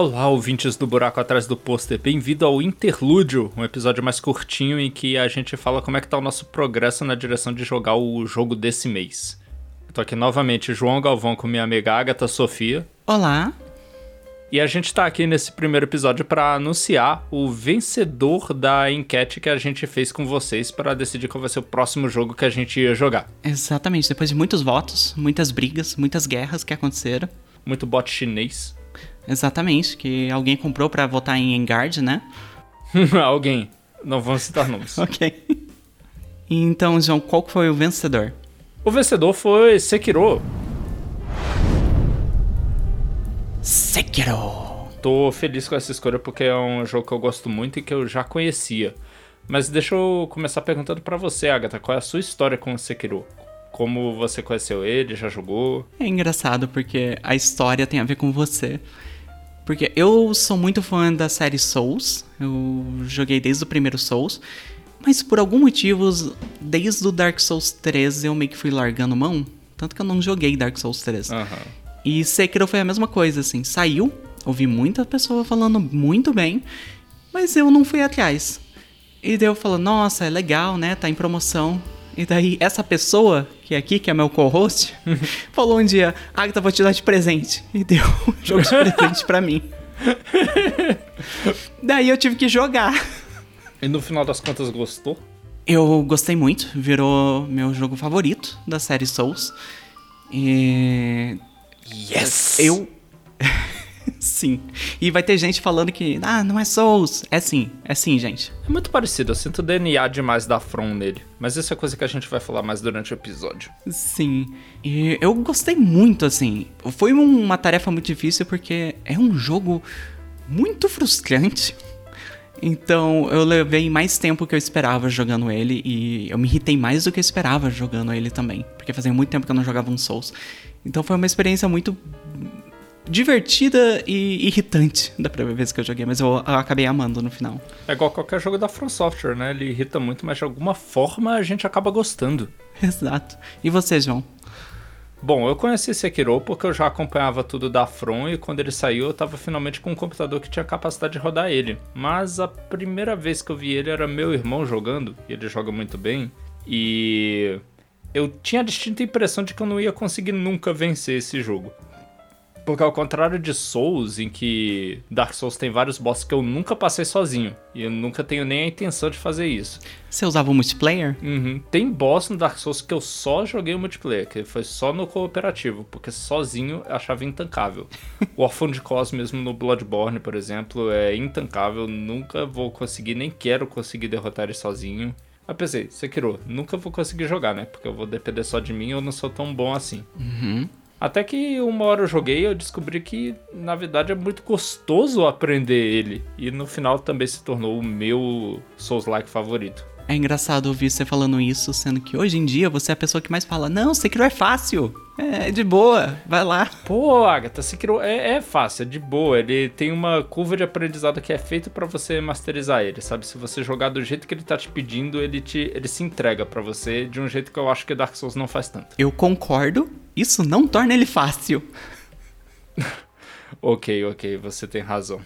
Olá, ouvintes do Buraco Atrás do Pôster. Bem-vindo ao Interlúdio, um episódio mais curtinho em que a gente fala como é que tá o nosso progresso na direção de jogar o jogo desse mês. Eu tô aqui novamente, João Galvão, com minha amiga Agatha Sofia. Olá. E a gente tá aqui nesse primeiro episódio para anunciar o vencedor da enquete que a gente fez com vocês para decidir qual vai ser o próximo jogo que a gente ia jogar. Exatamente, depois de muitos votos, muitas brigas, muitas guerras que aconteceram. Muito bot chinês. Exatamente, que alguém comprou para votar em Engard, né? alguém. Não vamos citar nomes. ok. Então, João, qual foi o vencedor? O vencedor foi Sekiro. Sekiro. Tô feliz com essa escolha porque é um jogo que eu gosto muito e que eu já conhecia. Mas deixa eu começar perguntando para você, Agatha, qual é a sua história com o Sekiro? Como você conheceu ele, já jogou? É engraçado porque a história tem a ver com você. Porque eu sou muito fã da série Souls, eu joguei desde o primeiro Souls, mas por algum motivo, desde o Dark Souls 3 eu meio que fui largando mão, tanto que eu não joguei Dark Souls 3. Uhum. E Sekiro foi a mesma coisa, assim, saiu, ouvi muita pessoa falando muito bem, mas eu não fui atrás. E daí eu falo, nossa, é legal, né? Tá em promoção. E daí essa pessoa, que é aqui, que é meu co-host, falou um dia, Agatha, vou te dar de presente. E deu um jogo de presente pra mim. daí eu tive que jogar. E no final das contas gostou? Eu gostei muito, virou meu jogo favorito da série Souls. E Yes! Eu. sim. E vai ter gente falando que, ah, não é Souls. É sim, é sim, gente. É muito parecido, eu sinto DNA demais da From nele. Mas isso é coisa que a gente vai falar mais durante o episódio. Sim. E eu gostei muito, assim. Foi uma tarefa muito difícil porque é um jogo muito frustrante. Então eu levei mais tempo que eu esperava jogando ele e eu me irritei mais do que eu esperava jogando ele também, porque fazia muito tempo que eu não jogava um Souls. Então foi uma experiência muito divertida e irritante da primeira vez que eu joguei, mas eu, eu, acabei amando no final. É igual qualquer jogo da From Software, né? Ele irrita muito, mas de alguma forma a gente acaba gostando. Exato. E você, João? Bom, eu conheci Sekiro porque eu já acompanhava tudo da From e quando ele saiu eu tava finalmente com um computador que tinha capacidade de rodar ele. Mas a primeira vez que eu vi ele era meu irmão jogando, e ele joga muito bem, e eu tinha a distinta impressão de que eu não ia conseguir nunca vencer esse jogo. Porque ao contrário de Souls, em que Dark Souls tem vários bosses que eu nunca passei sozinho. E eu nunca tenho nem a intenção de fazer isso. Você usava o multiplayer? Uhum. Tem boss no Dark Souls que eu só joguei o multiplayer, que foi só no cooperativo, porque sozinho eu achava intancável. o Orphan de Cos mesmo no Bloodborne, por exemplo, é intancável. Nunca vou conseguir, nem quero conseguir derrotar ele sozinho. Aí pensei, Sekiro, nunca vou conseguir jogar, né? Porque eu vou depender só de mim e eu não sou tão bom assim. Uhum. Até que uma hora eu joguei eu descobri que, na verdade, é muito gostoso aprender ele. E no final também se tornou o meu Souls-like favorito. É engraçado ouvir você falando isso, sendo que hoje em dia você é a pessoa que mais fala: Não, Sekiro é fácil. É de boa, vai lá. Pô, Agatha, Sekiro é, é fácil, é de boa. Ele tem uma curva de aprendizado que é feita para você masterizar ele, sabe? Se você jogar do jeito que ele tá te pedindo, ele, te, ele se entrega para você de um jeito que eu acho que Dark Souls não faz tanto. Eu concordo, isso não torna ele fácil. ok, ok, você tem razão.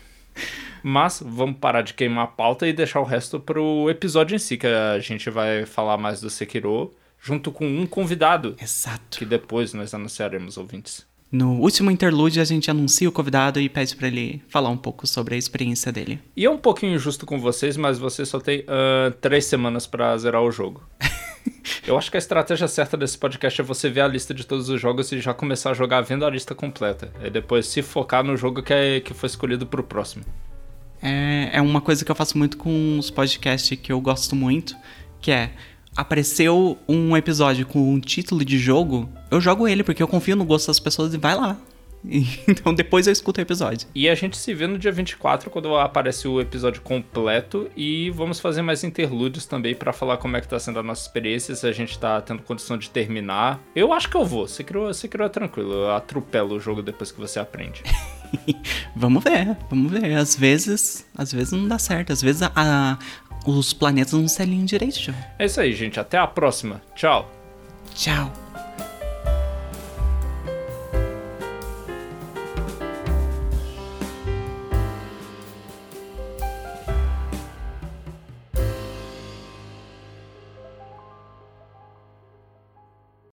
Mas vamos parar de queimar a pauta e deixar o resto pro episódio em si, que a gente vai falar mais do Sekiro, junto com um convidado. Exato. Que depois nós anunciaremos, ouvintes. No último interlúdio, a gente anuncia o convidado e pede para ele falar um pouco sobre a experiência dele. E é um pouquinho injusto com vocês, mas você só tem uh, três semanas para zerar o jogo. Eu acho que a estratégia certa desse podcast é você ver a lista de todos os jogos e já começar a jogar vendo a lista completa. E depois se focar no jogo que, é, que foi escolhido pro próximo é, é uma coisa que eu faço muito com os podcasts que eu gosto muito, que é apareceu um episódio com um título de jogo, eu jogo ele porque eu confio no gosto das pessoas e vai lá. Então depois eu escuto o episódio. E a gente se vê no dia 24 quando aparece o episódio completo e vamos fazer mais interlúdios também para falar como é que tá sendo a nossa experiência, se a gente tá tendo condição de terminar. Eu acho que eu vou. Você criou, você criou tranquilo. Eu atropelo o jogo depois que você aprende. vamos ver, vamos ver. Às vezes, às vezes não dá certo. Às vezes a, a, os planetas não se alinham direito, João. É isso aí, gente. Até a próxima. Tchau. Tchau.